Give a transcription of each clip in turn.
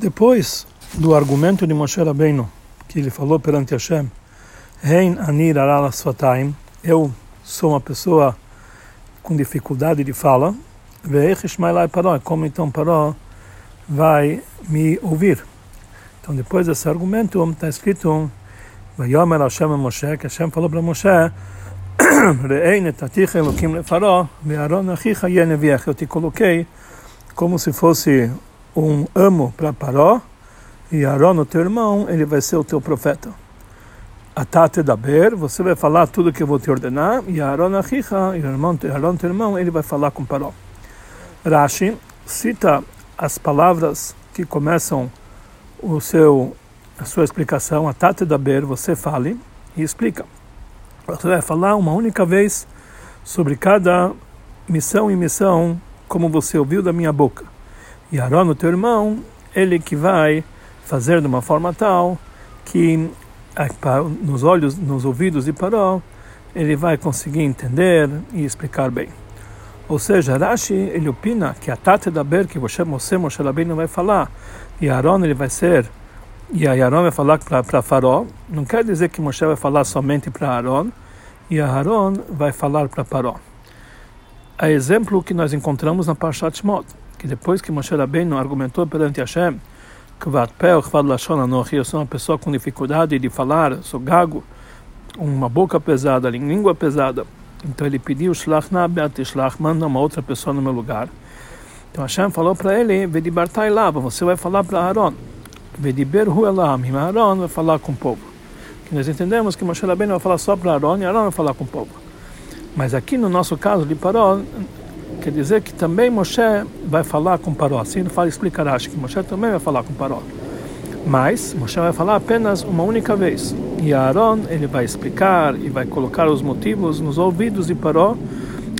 Depois do argumento de Moshe Rabbeinu, que ele falou perante Hashem, Hein anir sfataim, eu sou uma pessoa com dificuldade de fala, como então Paró vai me ouvir. Então depois desse argumento está escrito Vayomer Hashem Moshe, que Hashem falou para Moshe Re'ei netaticha elokim lefaró ve'aron achicha yeneviach eu te coloquei como se fosse um amo para Paró e Aaron, o teu irmão, ele vai ser o teu profeta. Atate daber, você vai falar tudo que eu vou te ordenar, e Aaron achicha, e Aaron, teu irmão, ele vai falar com Paró. Rashi cita as palavras que começam o seu a sua explicação, Atate daber, você fale e explica. Você vai falar uma única vez sobre cada missão e missão, como você ouviu da minha boca. E Aaron, o teu irmão, ele que vai fazer de uma forma tal que nos olhos, nos ouvidos de Paró, ele vai conseguir entender e explicar bem. Ou seja, Rashi, ele opina que a Tate da Ber, que Moshe, Moshe, Moshe não vai falar, e Aaron ele vai ser, e Aaron vai falar para Faró, não quer dizer que Moshe vai falar somente para Aaron, e Aaron vai falar para Paró. É exemplo que nós encontramos na Parshat Shmot, que depois que Moshe Rabbeinu argumentou perante Hashem, eu sou uma pessoa com dificuldade de falar, sou gago, uma boca pesada, língua pesada. Então ele pediu, Shlach Shlach, manda uma outra pessoa no meu lugar. Então Hashem falou para ele, lá, você vai falar para Aaron. Vediber hu elam, Aaron vai falar com o povo. Que nós entendemos que Moshe Rabbeinu vai falar só para Aaron e Aaron vai falar com o povo. Mas aqui no nosso caso de Paró, Quer dizer que também Moshe vai falar com Paró. Assim ele fala, explica Rashi, que Moshe também vai falar com Paró. Mas Moshe vai falar apenas uma única vez. E Aaron, ele vai explicar e vai colocar os motivos nos ouvidos de Paró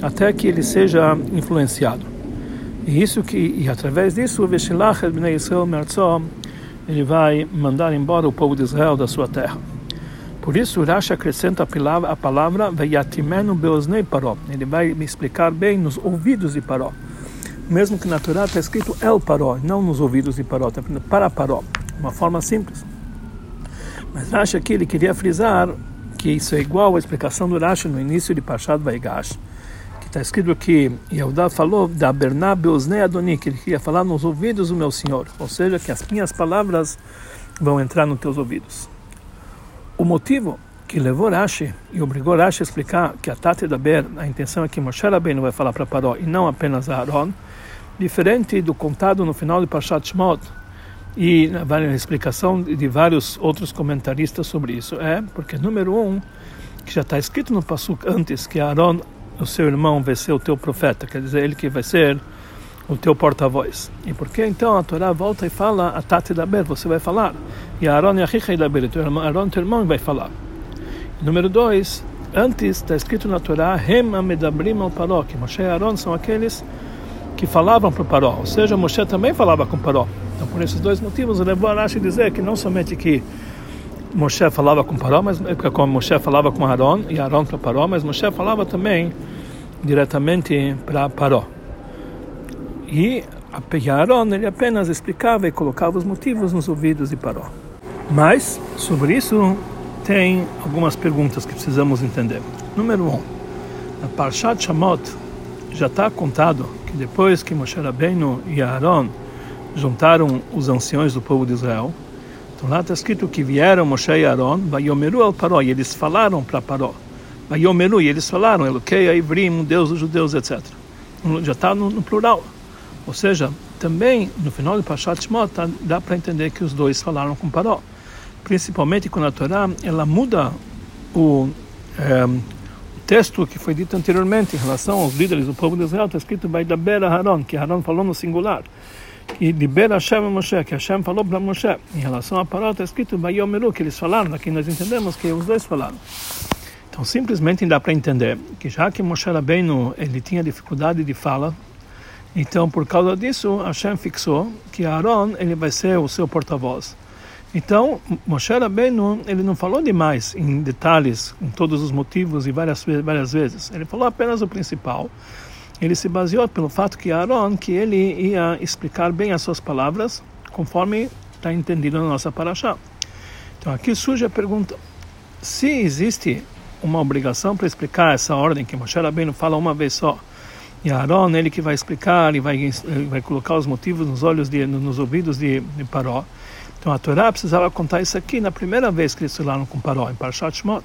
até que ele seja influenciado. E isso que e através disso, bnei Israel ele vai mandar embora o povo de Israel da sua terra. Por isso, Rashi acrescenta a palavra, a palavra Veyatimenu Beoznei Paró. Ele vai me explicar bem nos ouvidos de Paró. Mesmo que na Torá está escrito El Paró, não nos ouvidos de Paró, está para Paró. Uma forma simples. Mas Rashi aqui ele queria frisar que isso é igual à explicação do Rashi no início de Pashat Vaigash. Que está escrito que Yehudá falou da Berná Beoznei Adoni, que ele queria falar nos ouvidos do meu Senhor. Ou seja, que as minhas palavras vão entrar nos teus ouvidos. O motivo que levou Rashi e obrigou Rashi a explicar que a Tate da Ber, a intenção é que Moshe Rabbeinu vai falar para Paró e não apenas a Aaron, diferente do contado no final de Parshat Shmot e a explicação de vários outros comentaristas sobre isso, é porque, número um, que já está escrito no Passuk antes que Aaron, o seu irmão, vai ser o teu profeta, quer dizer, ele que vai ser o teu porta-voz. E por que então a Torá volta e fala a Tati da Ber, você vai falar, e Aaron e Achicha da Ber, Aaron, teu irmão, vai falar. Número dois, antes está escrito na Torá, Hem amedabrim al Paró, que Moshe e Aaron são aqueles que falavam para o Paró, ou seja, Moshe também falava com o Paró. Então, por esses dois motivos, levou a Rashi dizer que não somente que Moshe falava com Paró, mas como Moshe falava com Aaron e Aaron para Paró, mas Moshe falava também diretamente para Paró. E Aaron ele apenas explicava e colocava os motivos nos ouvidos de Paró. Mas, sobre isso, tem algumas perguntas que precisamos entender. Número um, na Parshat Shamot já está contado que depois que Moshe Rabbeinu e Aaron juntaram os anciões do povo de Israel, então lá está escrito que vieram Moshe e Aaron, Vayomeru al Paró, e eles falaram para Paró, Vayomeru, e eles falaram, Eloquei, Ivrim, Deus dos judeus, etc. Já está no, no plural. Ou seja, também no final de Pashat Shmot tá, dá para entender que os dois falaram com Paró. Principalmente quando a Torá ela muda o, é, o texto que foi dito anteriormente em relação aos líderes do povo de Israel, está escrito Beidaber Haron, que Haron falou no singular. E Liber Hashem Moshe, que Hashem falou para Moshe. Em relação a Paró, está escrito Bayomeru, que eles falaram, aqui nós entendemos que os dois falaram. Então, simplesmente dá para entender que já que Moshe Rabbeinu ele tinha dificuldade de fala, então, por causa disso, Hashem fixou que Aaron ele vai ser o seu porta-voz. Então, Moshe Rabbeinu, ele não falou demais em detalhes, em todos os motivos e várias, várias vezes. Ele falou apenas o principal. Ele se baseou pelo fato que Aaron, que ele ia explicar bem as suas palavras, conforme está entendido na nossa paraxá. Então aqui surge a pergunta: se existe uma obrigação para explicar essa ordem que Moshe Rabbeinu fala uma vez só, e Aaron ele que vai explicar e vai vai colocar os motivos nos olhos de nos ouvidos de, de Paró. Então a Torá precisava contar isso aqui na primeira vez que eles falaram com Paró em Parashat Shmot.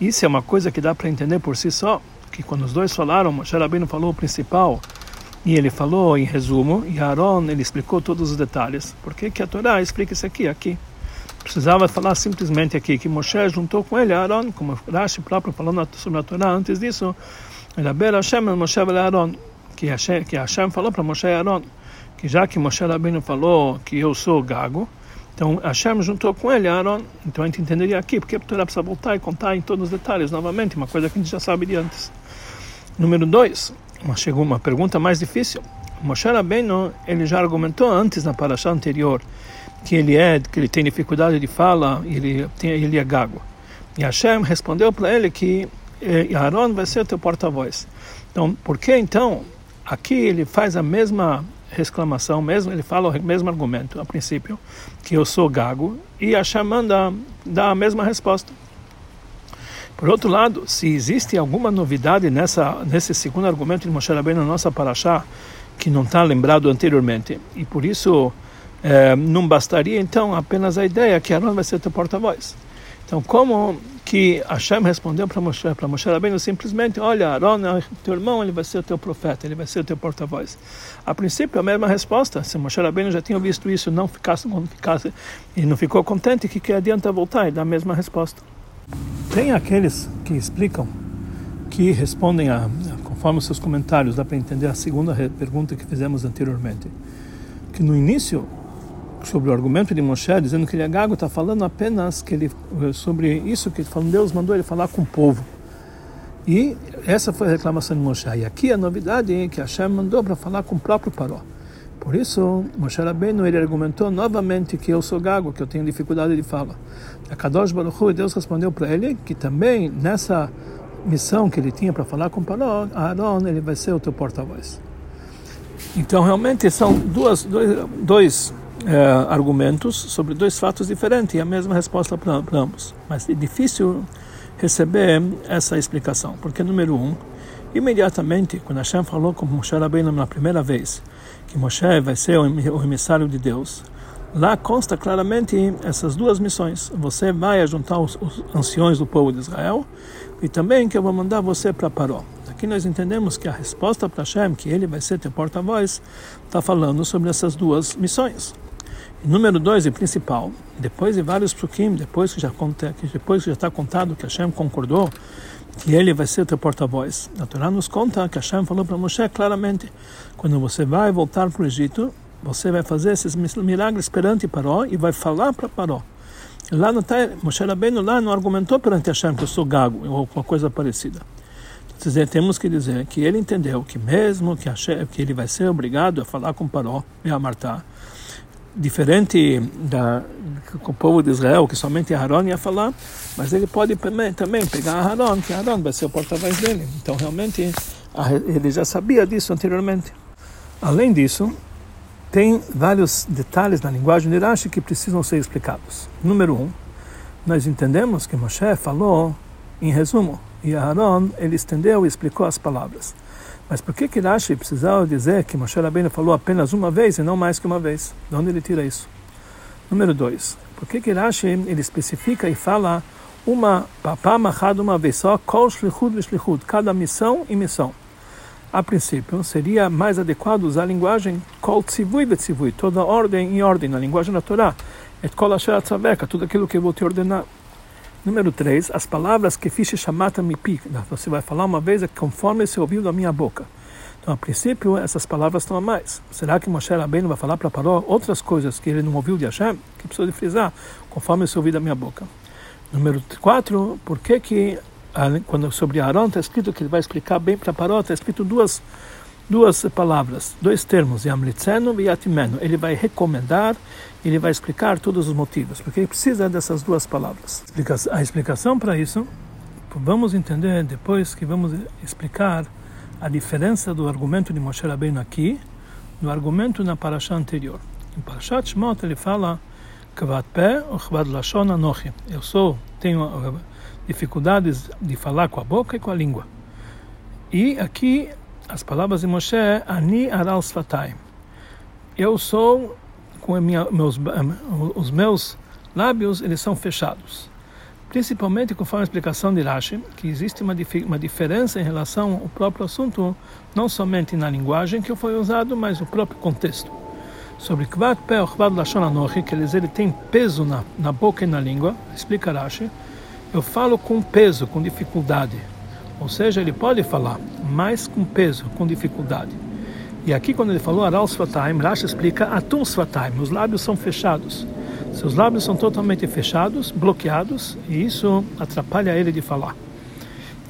Isso é uma coisa que dá para entender por si só, que quando os dois falaram, Moshe Rabbeinu falou o principal e ele falou em resumo, e Aaron ele explicou todos os detalhes. Por que, que a Torá explica isso aqui, aqui? Precisava falar simplesmente aqui que Moshe juntou com ele Aaron, como Rashi próprio falou sobre a Torá antes disso, Elaber Hashem Moshe e Aaron, que Hashem, que Hashem falou para Moshe e Aaron, que já que Moshe Rabbeinu falou que eu sou gago, então Hashem juntou com ele Aaron, então a gente entenderia aqui, porque a precisa voltar e contar em todos os detalhes novamente, uma coisa que a gente já sabe de antes. Número 2, chegou uma pergunta mais difícil. Moshe Rabbeinu, ele já argumentou antes na paraxá anterior que ele é, que ele tem dificuldade de fala, ele tem, ele é gago. E Hashem respondeu para ele que eh, Aaron vai ser teu porta-voz. Então, por que então aqui ele faz a mesma reclamação, mesmo ele fala o mesmo argumento a princípio, que eu sou gago, e a manda dá a mesma resposta. Por outro lado, se existe alguma novidade nessa nesse segundo argumento de Moshe Rabbeinu na nossa paraxá, que não está lembrado anteriormente, e por isso é, não bastaria então apenas a ideia que Aaron vai ser teu porta-voz. Então, como que Hashem respondeu para Moshe, para Moshe Rabbeinu simplesmente, olha, Aaron, teu irmão, ele vai ser o teu profeta, ele vai ser o teu porta-voz. A princípio, a mesma resposta. Se Moshe Rabbeinu já tinha visto isso, não ficasse, não ficasse e não ficou contente, que que adianta voltar e dar a mesma resposta? Tem aqueles que explicam, que respondem a, conforme os seus comentários, dá para entender a segunda pergunta que fizemos anteriormente, que no início sobre o argumento de Moshe, dizendo que ele é gago, está falando apenas que ele, sobre isso que ele falou, Deus mandou ele falar com o povo. E essa foi a reclamação de Moshe. E aqui a novidade é que Hashem mandou para falar com o próprio Paró. Por isso, Moshe Rabbeinu, ele argumentou novamente que eu sou gago, que eu tenho dificuldade de fala. A Kadosh Baruch Hu, Deus respondeu para ele que também nessa missão que ele tinha para falar com Paró, Aaron, ele vai ser o teu porta-voz. Então, realmente, são duas, dois, dois é, argumentos sobre dois fatos diferentes e a mesma resposta para ambos. Mas é difícil receber essa explicação, porque, número um, imediatamente, quando Hashem falou com Moshe Rabbeinu na primeira vez, que Moshe vai ser o emissário de Deus, lá consta claramente essas duas missões. Você vai juntar os, os anciões do povo de Israel e também que eu vou mandar você para Paró. Aqui nós entendemos que a resposta para Hashem, que ele vai ser teu porta-voz, está falando sobre essas duas missões. Número dois e principal, depois de vários psukim, depois que já conta, depois que já está contado que Hashem concordou que ele vai ser teu porta-voz. A Torá nos conta que Hashem falou para Moshe claramente, quando você vai voltar para o Egito, você vai fazer esses milagres perante Paró e vai falar para Paró. Lá no Moshe Rabbeinu lá não argumentou perante Hashem que eu sou gago ou alguma coisa parecida. Então, temos que dizer que ele entendeu que mesmo que, Hashem, que ele vai ser obrigado a falar com Paró e a Martá, diferente da com o povo de Israel, que somente Aaron ia falar, mas ele pode também pegar Aaron, que Aaron vai ser o porta-voz dele. Então, realmente, ele já sabia disso anteriormente. Além disso, tem vários detalhes na linguagem de Rashi que precisam ser explicados. Número um, nós entendemos que Moshe falou em resumo, e Aaron ele estendeu e explicou as palavras. Mas por que que Rashi precisava dizer que Moshe Rabbeinu falou apenas uma vez e não mais que uma vez? De onde ele tira isso? Número dois. Por que que Rashi ele especifica e fala uma papá marrado uma vez só, kol shlichud shlichud, cada missão e missão? A princípio, seria mais adequado usar a linguagem kol tzivui betzivui, toda ordem em ordem, na linguagem da Torá. Et kol asher tudo aquilo que eu vou te ordenar. Número 3, as palavras que fiz chamata me pica. Você vai falar uma vez é conforme você ouviu da minha boca. Então, a princípio, essas palavras estão a mais. Será que Moshe Rabbeinu vai falar para Paró outras coisas que ele não ouviu de Hashem? Que precisa de frisar, conforme você ouviu da minha boca. Número 4, por que que quando sobre Aaron está escrito que ele vai explicar bem para Paró, está escrito duas duas palavras, dois termos, Yamlitzenu e Yatimenu. Ele vai recomendar, ele vai explicar todos os motivos, porque ele precisa dessas duas palavras. A explicação para isso, vamos entender depois que vamos explicar a diferença do argumento de Moshe Rabbeinu aqui do argumento na paraxá anterior. Em Parashat Shemot ele fala Pé Anochi. Eu sou, tenho uh, dificuldades de falar com a boca e com a língua. E aqui as palavras de Moshe Ani Aral Sfatayim. Eu sou, com minha, meus, os meus lábios, eles são fechados. Principalmente conforme a explicação de Rashi, que existe uma, uma diferença em relação ao próprio assunto, não somente na linguagem que foi usado, mas o próprio contexto sobre Kvad Peh Kvad Lashon Anochi, que ele tem peso na, na boca e na língua, explica Rashi, eu falo com peso, com dificuldade. Ou seja, ele pode falar, mas com peso, com dificuldade. E aqui, quando ele falou Aral Svatayim, Rashi explica Atum Svatayim, os lábios são fechados. Seus lábios são totalmente fechados, bloqueados, e isso atrapalha ele de falar.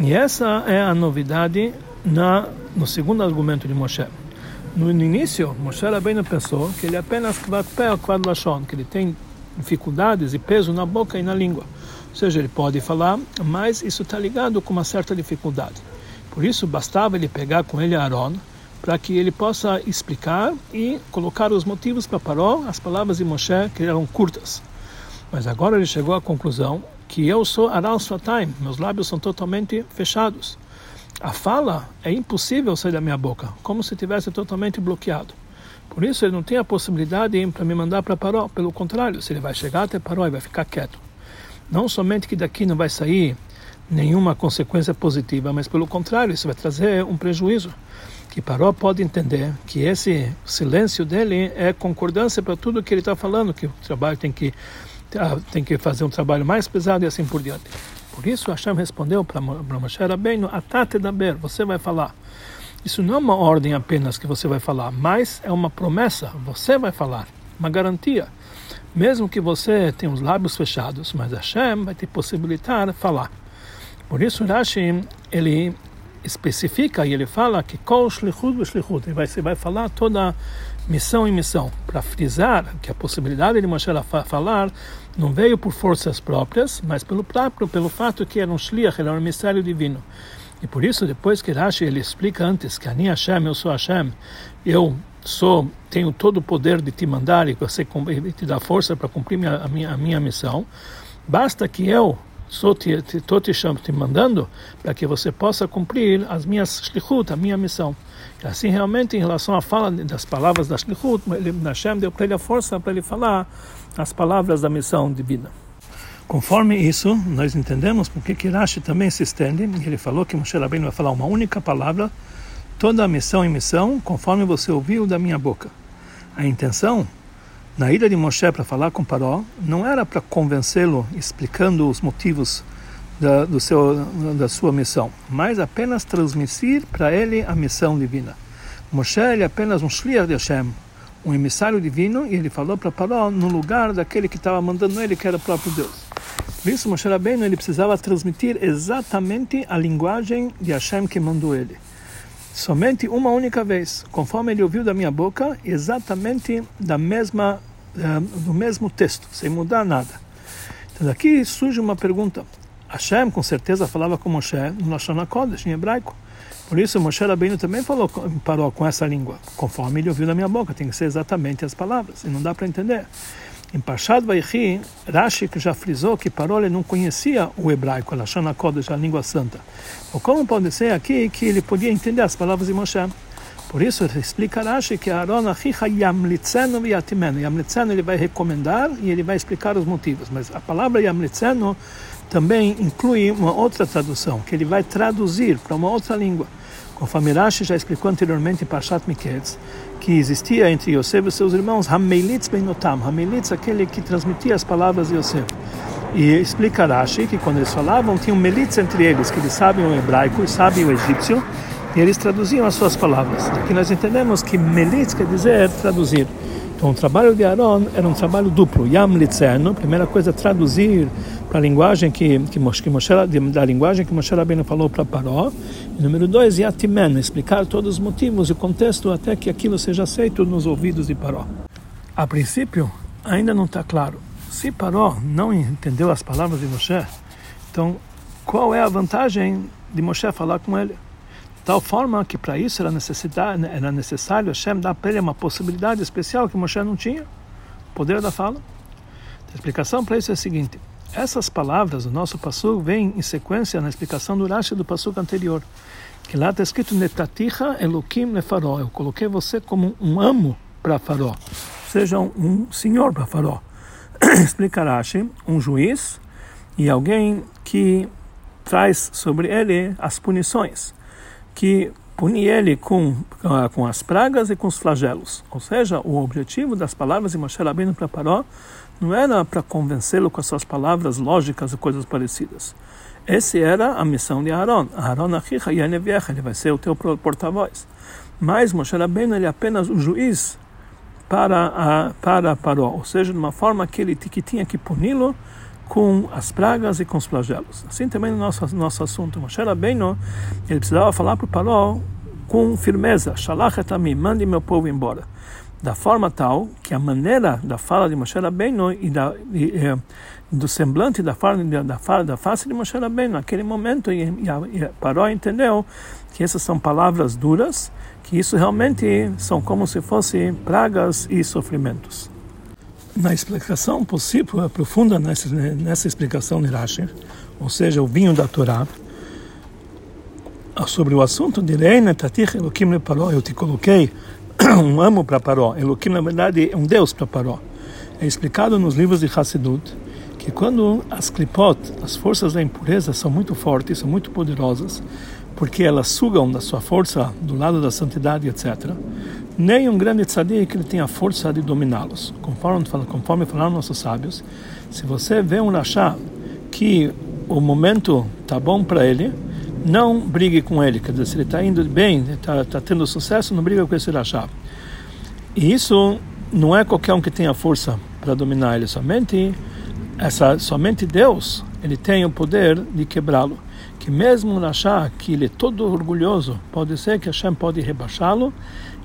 E essa é a novidade na, no segundo argumento de Moshe. No, início, Moshe Rabbeinu pensou que ele apenas kvad pé ou que ele tem dificuldades e peso na boca e na língua. Ou seja, ele pode falar, mas isso está ligado com uma certa dificuldade. Por isso, bastava ele pegar com ele Aaron, para que ele possa explicar e colocar os motivos para Paró, as palavras de Moshe, que eram curtas. Mas agora ele chegou à conclusão que eu sou Aral Swataim, meus lábios são totalmente fechados a fala é impossível sair da minha boca, como se tivesse totalmente bloqueado. Por isso ele não tem a possibilidade para me mandar para Paró. Pelo contrário, se ele vai chegar até Paró e vai ficar quieto. Não somente que daqui não vai sair nenhuma consequência positiva, mas pelo contrário, isso vai trazer um prejuízo. Que Paró pode entender que esse silêncio dele é concordância para tudo que ele está falando, que o trabalho tem que, ah, tem que fazer um trabalho mais pesado e assim por diante. Por isso Hashem respondeu para Moshe Rabbeinu, Atate daber, você vai falar. Isso não é uma ordem apenas que você vai falar, mas é uma promessa, você vai falar, uma garantia. Mesmo que você tenha os lábios fechados, mas Hashem vai te possibilitar falar. Por isso Rashi, ele especifica e ele fala que kol shlichut shlichut, ele vai, vai falar toda missão em missão, para frisar que a possibilidade de Moshe falar não veio por forças próprias, mas pelo próprio, pelo fato que era um shliach, ele era um emissário divino. E por isso, depois que Rashi ele explica antes que Ani Hashem, eu sou Hashem, eu sou, tenho todo o poder de te mandar e você te dar força para cumprir minha, a, minha, a minha missão, basta que eu estou te, te, te, te mandando para que você possa cumprir as minhas shlichut, a minha missão. E assim, realmente, em relação à fala das palavras da shlichut, Hashem deu para ele a força para ele falar as palavras da missão divina. Conforme isso, nós entendemos porque que Rashi também se estende, ele falou que Moshe Rabbeinu vai falar uma única palavra, toda a missão em missão, conforme você ouviu da minha boca. A intenção na ida de Moshe para falar com Paró não era para convencê-lo explicando os motivos da, do seu, da sua missão, mas apenas transmitir para ele a missão divina. Moshe é apenas um shliach de Hashem, um emissário divino, e ele falou para Paró no lugar daquele que estava mandando ele, que era o próprio Deus. Por isso, Moshe Rabbeinu ele precisava transmitir exatamente a linguagem de Hashem que mandou ele. Somente uma única vez, conforme ele ouviu da minha boca, exatamente da mesma, do mesmo texto, sem mudar nada. Então daqui surge uma pergunta. Hashem com certeza falava com Moshe no Lashon HaKodesh, em hebraico. Por isso, Moshe Rabbeinu também falou, parou com essa língua, conforme ele ouviu da minha boca. Tem que ser exatamente as palavras, e não dá para entender. Em Parshat Vaichi, Rashi já frisou que Paró ele não conhecia o hebraico, Lashon HaKodesh, a língua santa. Ou como pode ser aqui que ele podia entender as palavras de Moshe? Por isso, explica Rashi que Aaron achicha yamlitzenu viyatimenu. Yamlitzenu ele vai recomendar e ele vai explicar os motivos. Mas a palavra yamlitzenu também inclui uma outra tradução, que ele vai traduzir para uma outra língua. Conforme Rashi já explicou anteriormente em Parshat Miketz, que existia entre Yosef e seus irmãos Hamelitz Beinotam, Hamelitz aquele que transmitia as palavras de Yosef. E explica Rashi que quando eles falavam, tinha um melitz entre eles, que eles sabem o hebraico e sabem o egípcio, e eles traduziam as suas palavras. Aqui nós entendemos que melitz quer dizer traduzir. Então o trabalho de Aaron era um trabalho duplo. Yam litzerno, primeira coisa, traduzir para a linguagem que, que, que Moshe, da linguagem que Moshe Rabbeinu falou para Paró. E número dois, Yatimen, explicar todos os motivos e contexto até que aquilo seja aceito nos ouvidos de Paró. A princípio, ainda não está claro. Se Paró não entendeu as palavras de Moshe, então qual é a vantagem de Moshe falar com ele? Tal forma que para isso era, necessidade, era necessário Hashem dar para ele uma possibilidade especial que Moshe não tinha. poder da fala. A explicação para isso é a seguinte: essas palavras do nosso passo vêm em sequência na explicação do Rashi do passo anterior, que lá está escrito Netaticha Elokim Lefaró. Eu coloquei você como um amo para Faró, seja um senhor para Faró. Explica Rashi, um juiz e alguém que traz sobre ele as punições, que pune ele com, com as pragas e com os flagelos. Ou seja, o objetivo das palavras de Moshe Rabbeinu para Paró não era para convencê-lo com as suas palavras lógicas e coisas parecidas. Essa era a missão de Aaron. Aaron Achicha ele vai ser o teu porta-voz. Mas Moshe Rabbeinu ele é apenas o juiz para a, para Paró, ou seja, de uma forma que ele que tinha que puni-lo com as pragas e com os flagelos. Assim também no nosso nosso assunto, Moshe Rabbeinu, ele precisava falar para o Paró com firmeza, Shalach etamim, mande meu povo embora. Da forma tal que a maneira da fala de Moshe Rabbeinu e, da, e, e do semblante da fala, da fala da face de Moshe Rabbeinu, naquele momento, e, e, e Paró entendeu que essas são palavras duras, que isso realmente são como se fossem pragas e sofrimentos na explicação possível, profunda nessa, nessa explicação de Rashi, ou seja, o vinho da Torá, sobre o assunto de Reina Tatich Elokim le Paró, eu te coloquei um amo para Paró. Elokim, na verdade, é um Deus para Paró. É explicado nos livros de Hassidut que quando as klipot, as forças da impureza, são muito fortes, são muito poderosas, porque elas sugam da sua força do lado da santidade, etc nem um grande tzadik ele tem a força de dominá-los. Conforme, conforme falaram nossos sábios, se você vê um rachá que o momento está bom para ele, não brigue com ele. Quer dizer, se ele está indo bem, está tá tendo sucesso, não briga com esse rachá. E isso não é qualquer um que tenha força para dominar ele, somente essa, somente Deus ele tem o poder de quebrá-lo. Que mesmo rachá que ele é todo orgulhoso, pode ser que Hashem pode rebaixá-lo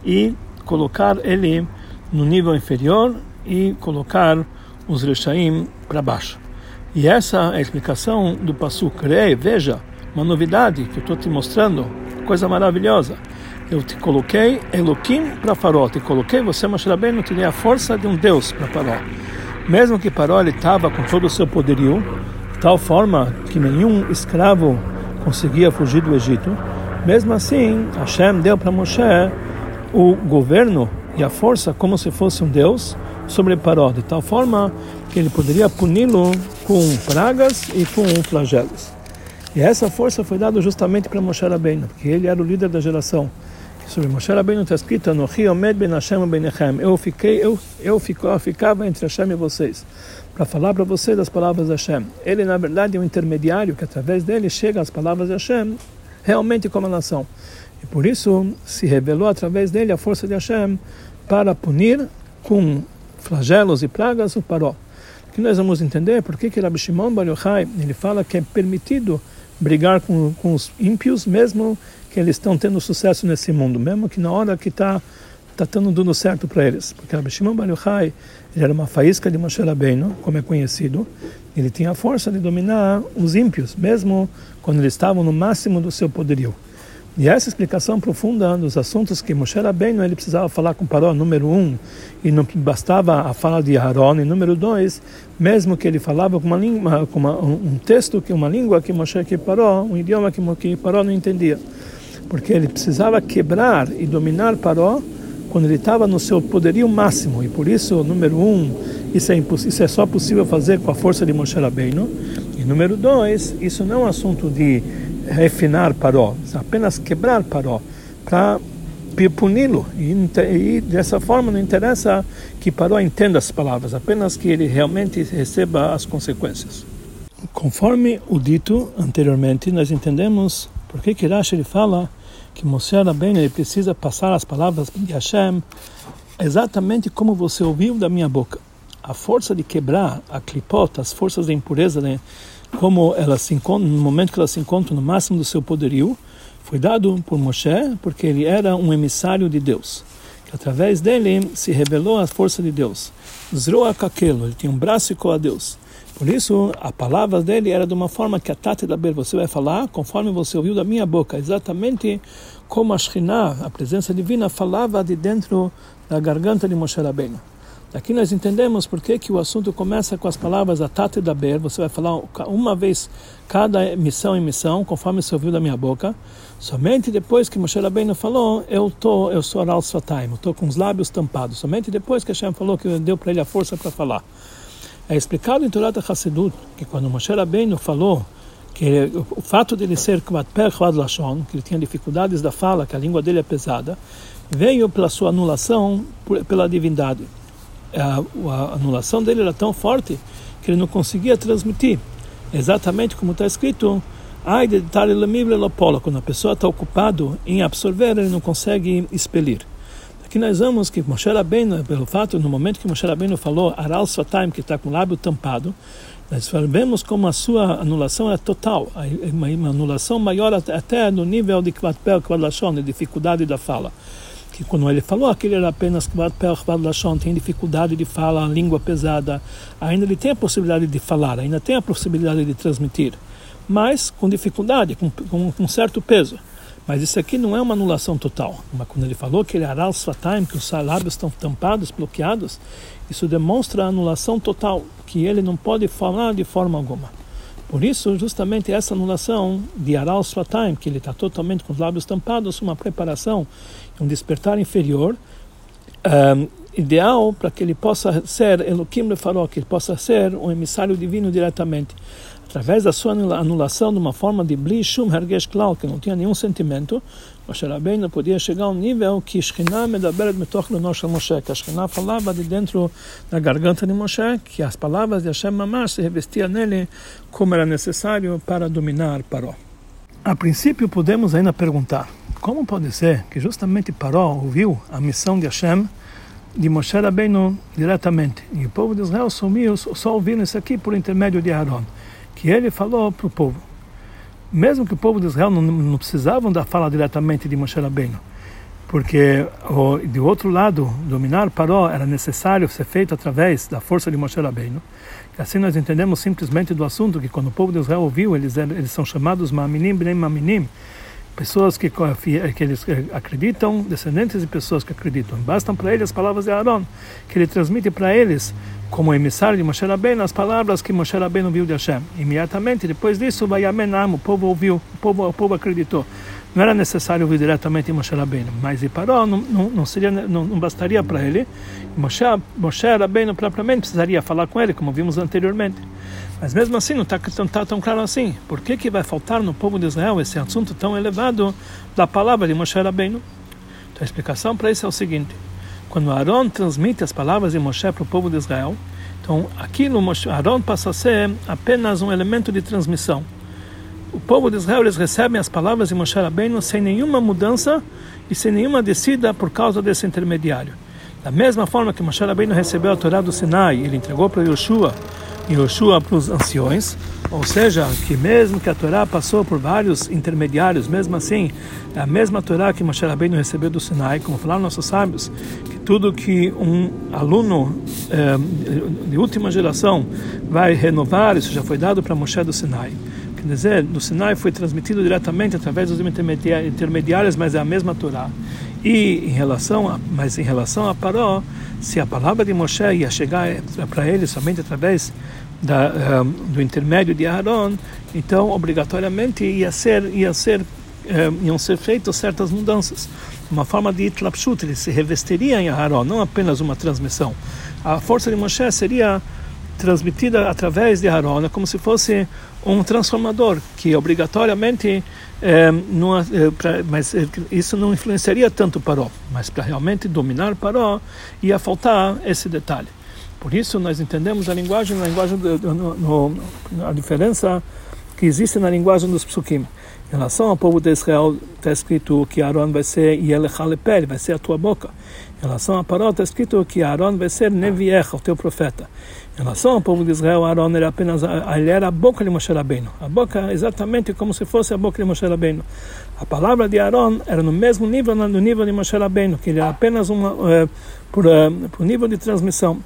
e colocar ele no nível inferior e colocar os Rechaim para baixo. E essa é a explicação do Passuk. Veja, uma novidade que eu estou te mostrando, coisa maravilhosa. Eu te coloquei Eloquim para Farol, te coloquei você, Moshe Rabbeinu, te a força de um Deus para Farol. Mesmo que Farol estava com todo o seu poderio, de tal forma que nenhum escravo conseguia fugir do Egito, mesmo assim, Hashem deu para Moshe o governo e a força como se fosse um deus sobre Paró, de tal forma que ele poderia puni-lo com pragas e com flagelos. E essa força foi dada justamente para Moshe Rabbeinu, porque ele era o líder da geração. Sobre Moshe Rabbeinu está escrito: "Anochi omed ben Hashem benechem". Eu fiquei, eu eu ficava entre Hashem e vocês, para falar para vocês as palavras de Hashem. Ele na verdade é um intermediário que através dele chega as palavras de Hashem realmente como a nação. E por isso se revelou através dele a força de Hashem para punir com flagelos e pragas o Paró. Que nós vamos entender por que que Rabbi Shimon Bar Yochai, ele fala que é permitido brigar com, com os ímpios mesmo que eles estão tendo sucesso nesse mundo, mesmo que na hora que está está dando tudo certo para eles. Porque Rabbi Shimon Bar Yochai, ele era uma faísca de Moshe Rabbeinu, como é conhecido, ele tinha a força de dominar os ímpios, mesmo quando eles estavam no máximo do seu poderio. E essa explicação profunda dos assuntos que Moshe Rabbeinu ele precisava falar com Paró, número um, e não bastava a fala de Aaron, e número dois, mesmo que ele falava com uma língua, com uma, um texto que uma língua que Moshe que Paró, um idioma que, que Paró não entendia, porque ele precisava quebrar e dominar Paró quando ele estava no seu poderio máximo, e por isso, número um, isso é, isso é só possível fazer com a força de Moshe Rabbeinu, e número dois, isso não é um assunto de refinar Paró, apenas quebrar Paró, para puni-lo. E, e, dessa forma não interessa que Paró entenda as palavras, apenas que ele realmente receba as consequências. Conforme o dito anteriormente, nós entendemos por que Rashi fala que Moshe Rabbeinu ele precisa passar as palavras de Hashem exatamente como você ouviu da minha boca. A força de quebrar a clipota, as forças da impureza, né? como ela se encontra, no momento que ela se encontra no máximo do seu poderio, foi dado por Moshe porque ele era um emissário de Deus. Que através dele se revelou a força de Deus. Zroa Kakelo, ele tinha um braço igual a Deus. Por isso, a palavra dele era de uma forma que a Tati da Ber, você vai falar conforme você ouviu da minha boca, exatamente como a Shekhinah, a presença divina, falava de dentro da garganta de Moshe Rabbeinu. Aqui nós entendemos por que, que o assunto começa com as palavras Atate da Ber, você vai falar uma vez cada missão em missão, conforme você ouviu da minha boca. Somente depois que Moshe Rabbeinu falou, eu tô, eu sou Aral Sfataim, eu estou com os lábios tampados. Somente depois que Hashem falou que deu para ele a força para falar. É explicado em Torah Hassidut que quando Moshe Rabbeinu falou que o fato de ele ser Lashon, que ele tinha dificuldades da fala, que a língua dele é pesada, veio pela sua anulação pela divindade a, a anulação dele era tão forte que ele não conseguia transmitir. Exatamente como está escrito, ai quando a pessoa está ocupado em absorver, ele não consegue expelir. Aqui nós vemos que Moshe Rabbeinu, pelo fato, no momento que Moshe Rabbeinu falou Aral Sataim, que está com o lábio tampado, nós sabemos como a sua anulação é total, uma, uma anulação maior até no nível de Kvatpel, Kvalashon, de dificuldade da fala que quando ele falou que ele era apenas Lashon, tem dificuldade de falar, língua pesada, ainda ele tem a possibilidade de falar, ainda tem a possibilidade de transmitir, mas com dificuldade, com, com, com certo peso. Mas isso aqui não é uma anulação total. Mas quando ele falou que ele era al sfataim, que os lábios estão tampados, bloqueados, isso demonstra a anulação total, que ele não pode falar de forma alguma. Por isso, justamente essa anulação de Aral Sfataim, que ele está totalmente com os lábios tampados, uma preparação, um despertar inferior, um, ideal para que ele possa ser Elohim Lefaró, que ele possa ser um emissário divino diretamente através da sua anulação de uma forma de blishum hergesh klal, que não tinha nenhum sentimento, Moshe Rabbeinu podia chegar a um nível que Shekhinah medaberet metoch lenosh Moshe, que a Shekhinah falava de dentro da garganta de Moshe, que as palavras de Hashem Mamash se revestiam nele como era necessário para dominar Paró. A princípio podemos ainda perguntar, como pode ser que justamente Paró ouviu a missão de Hashem de Moshe Rabbeinu diretamente, e o povo de Israel sumiu, só ouviram isso aqui por intermédio de Aaron que ele falou para o povo. Mesmo que o povo de Israel não, não da fala diretamente de Moshe Rabbeinu, porque o, de outro lado, dominar Paró era necessário ser feito através da força de Moshe Rabbeinu. Assim nós entendemos simplesmente do assunto que quando o povo de Israel ouviu, eles, eles são chamados Maminim Bnei Maminim, pessoas que, que eles acreditam, descendentes de pessoas que acreditam. Bastam para eles as palavras de Aaron, que ele transmite para eles como emissário de Moshe Rabbeinu as palavras que Moshe Rabbeinu viu de Hashem. Imediatamente depois disso, vai o povo ouviu, o povo, o povo acreditou. Não era necessário ouvir diretamente Moshe Rabbeinu, mas parou, não, não, não, seria, não, não bastaria para ele. Moshe, Moshe Rabbeinu propriamente precisaria falar com ele, como vimos anteriormente. Mas mesmo assim não está tá tão claro assim. Por que, que vai faltar no povo de Israel esse assunto tão elevado da palavra de Moshe Rabbeinu? Então a explicação para isso é o seguinte. Quando Aaron transmite as palavras de Moshe para o povo de Israel, então aquilo Aaron passa a ser apenas um elemento de transmissão. O povo de Israel eles recebem as palavras de Moshe Rabbeinu sem nenhuma mudança e sem nenhuma descida por causa desse intermediário. Da mesma forma que Moshe Rabbeinu recebeu a Torá do Sinai, ele entregou para Yoshua e Yoshua para os anciões, ou seja, que mesmo que a Torá passou por vários intermediários, mesmo assim, é a mesma Torá que Moshe Rabbeinu recebeu do Sinai, como falaram nossos sábios, que tudo que um aluno é, de última geração vai renovar, isso já foi dado para Moshe do Sinai. Quer dizer, do Sinai foi transmitido diretamente através dos intermediários, mas é a mesma Torá. E em relação a, mas em relação a Paró, se a palavra de Moshe ia chegar para ele somente através da, um, do intermédio de Aaron, então obrigatoriamente ia ser ia ser um, iam ser feitas certas mudanças. Uma forma de itlapshut, ele se revestiria em Aaron, não apenas uma transmissão. A força de Moshe seria transmitida através de Aaron, como se fosse um transformador que obrigatoriamente é, não, é, pra, mas é, isso não influenciaria tanto Paró, mas para realmente dominar Paró ia faltar esse detalhe. Por isso nós entendemos a linguagem, a linguagem do, no, no, a diferença que existe na linguagem dos psukim. Em relação ao povo de Israel, está escrito que Aaron vai ser Yelechalepel, vai ser a tua boca. Em relação a Paró, está escrito que Aaron vai ser Neviech, o teu profeta. Em relação ao povo de Israel, Aaron era apenas ele era a boca de Moshe Rabbeinu. A boca exatamente como se fosse a boca de Moshe Rabbeinu. A palavra de Aaron era no mesmo nível no nível de Moshe Rabbeinu, que ele era apenas uma uh, por, uh, por nível de transmissão,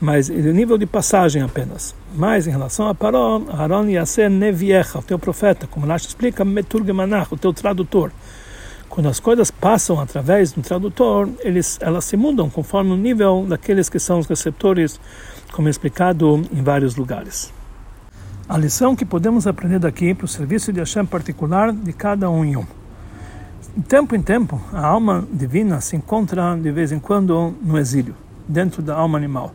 mas no nível de passagem apenas. Mas em relação a Paró, Aaron ia ser Neviecha, o teu profeta, como Rashi explica, Meturgemanach, o teu tradutor. Quando as coisas passam através do tradutor, eles, elas se mudam conforme o nível daqueles que são os receptores, como explicado em vários lugares. A lição que podemos aprender daqui para o serviço de Hashem particular de cada um em um. De tempo em tempo, a alma divina se encontra de vez em quando no exílio, dentro da alma animal,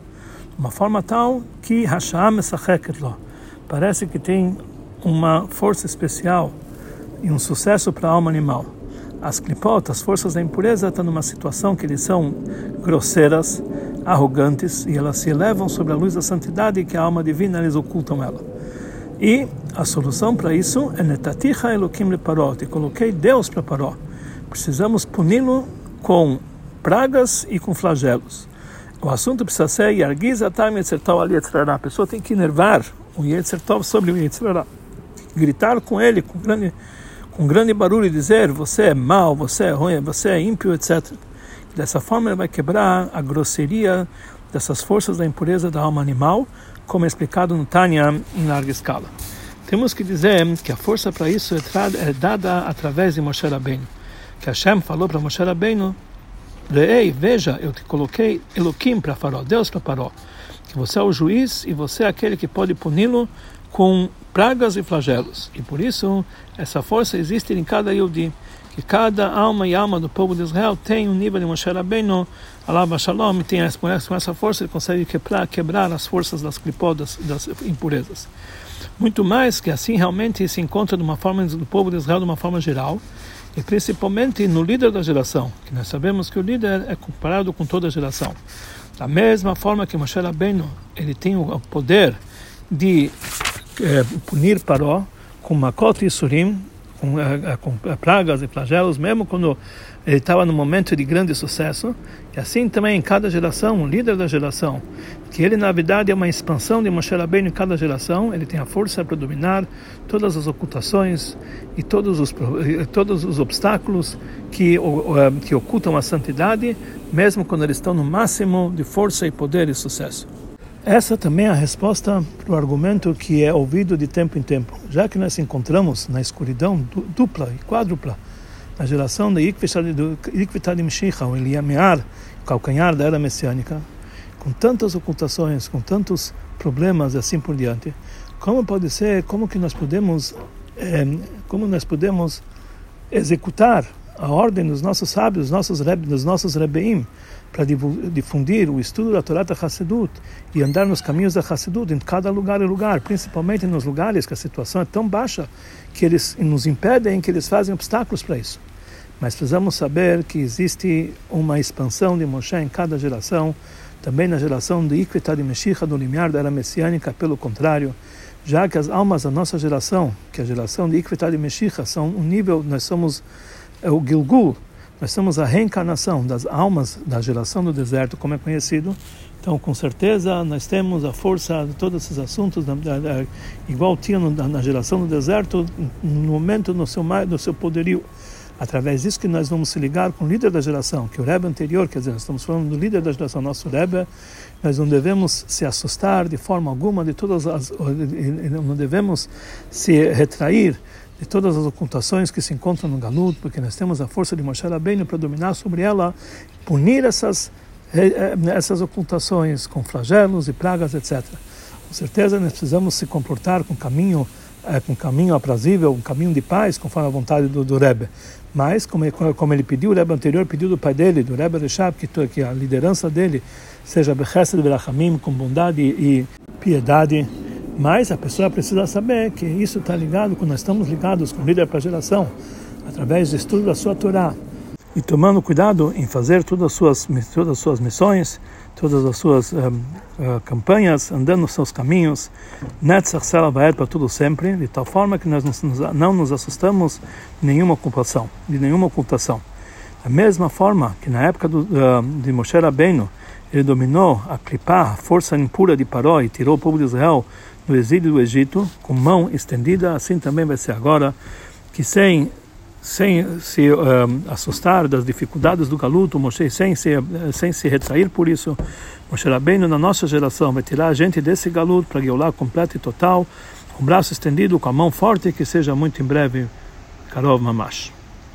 de uma forma tal que Hashem parece que tem uma força especial e um sucesso para a alma animal as clipot, as forças da impureza, estão numa situação que eles são grosseiras, arrogantes, e elas se elevam sobre a luz da santidade que a alma divina eles ocultam ela. E a solução para isso é netaticha elokim leparó, e coloquei Deus para paró. Precisamos puni-lo com pragas e com flagelos. O assunto precisa ser yargiz atam yetzertov ali A pessoa tem que enervar o yetzertov sobre o yetzerará. Gritar com ele, com grande com grande barulho e dizer você é mau, você é ruim, você é ímpio, etc. Dessa forma ele vai quebrar a grosseria dessas forças da impureza da alma animal, como é explicado no Tânia em larga escala. Temos que dizer que a força para isso é, é dada através de Moshe Rabbeinu. Que Hashem falou para Moshe Rabbeinu, Ei, veja, eu te coloquei Eloquim para Faró, Deus para Faró, você é o juiz e você é aquele que pode puni-lo com pragas e flagelos. E por isso, essa força existe em cada Yudi, que cada alma e alma do povo de Israel tem um nível de Moshe Rabbeinu, Allah Shalom, e tem com essa força ele consegue quebrar, quebrar as forças das clipodas, das impurezas. Muito mais que assim realmente se encontra de uma forma do povo de Israel de uma forma geral, e principalmente no líder da geração, que nós sabemos que o líder é comparado com toda a geração. Da mesma forma que Moshe Rabbeinu, ele tem o poder de é, punir Paró com Makot e Surim, com, é, com pragas e flagelos, mesmo quando ele estava no momento de grande sucesso. E assim também em cada geração, o líder da geração, que ele na verdade é uma expansão de Moshe Rabbeinu em cada geração, ele tem a força para dominar todas as ocultações e todos os, todos os obstáculos que, que ocultam a santidade, mesmo quando eles estão no máximo de força e poder e sucesso. Essa também é a resposta para o argumento que é ouvido de tempo em tempo. Já que nós encontramos na escuridão dupla e quádrupla, na geração da Ikvitad Mshicha, o Eliamear, o calcanhar da era messiânica, com tantas ocultações, com tantos problemas e assim por diante, como pode ser, como que nós podemos, é, como nós podemos executar a ordem dos nossos sábios, dos nossos, dos nossos rebeim, para difundir o estudo da Torá da Hassedut e andar nos caminhos da Hassedut em cada lugar e lugar, principalmente nos lugares que a situação é tão baixa que eles nos impedem, que eles fazem obstáculos para isso. Mas precisamos saber que existe uma expansão de Moshe em cada geração, também na geração de Ikvita de Meshicha, do limiar da era messiânica, pelo contrário, já que as almas da nossa geração, que é a geração de Ikvita de Meshicha, são um nível, nós somos é o Gilgul, nós somos a reencarnação das almas da geração do deserto, como é conhecido. Então, com certeza, nós temos a força de todos esses assuntos, igual tinha na geração do deserto, no momento no seu, no seu poderio. Através disso que nós vamos se ligar com o líder da geração, que o Rebbe anterior, quer dizer, nós estamos falando do líder da geração, nosso Rebbe, nós não devemos se assustar de forma alguma de todas as, não devemos se retrair de todas as ocultações que se encontram no Galut, porque nós temos a força de Moshe Rabbeinu para dominar sobre ela, punir essas eh, essas ocultações com flagelos e pragas, etc. Com certeza nós precisamos se comportar com caminho é, com caminho aprazível, um caminho de paz, conforme a vontade do, do Rebbe. Mas, como, como ele pediu, o Rebbe anterior pediu do pai dele, do Rebbe Reshab, que, que a liderança dele seja Bechesed Berachamim, com bondade e piedade. Mas a pessoa precisa saber que isso está ligado, quando nós estamos ligados com o líder para a geração, através do estudo da sua Torá, e tomando cuidado em fazer todas as suas, todas as suas missões, todas as suas uh, campanhas, andando nos seus caminhos, Netzach vai para tudo sempre, de tal forma que nós não nos assustamos de nenhuma ocupação, de nenhuma ocultação. Da mesma forma que na época do, uh, de Moshe Rabbeinu, ele dominou a clipar, a força impura de Paró e tirou o povo de Israel do exílio do Egito, com mão estendida, assim também vai ser agora, que sem sem se um, assustar das dificuldades do galuto, Moshe sem se, sem se retrair por isso, Moshe Rabbeinu na nossa geração vai tirar a gente desse galuto para guiar completo e total, com o braço estendido, com a mão forte, que seja muito em breve, Karov Mamash.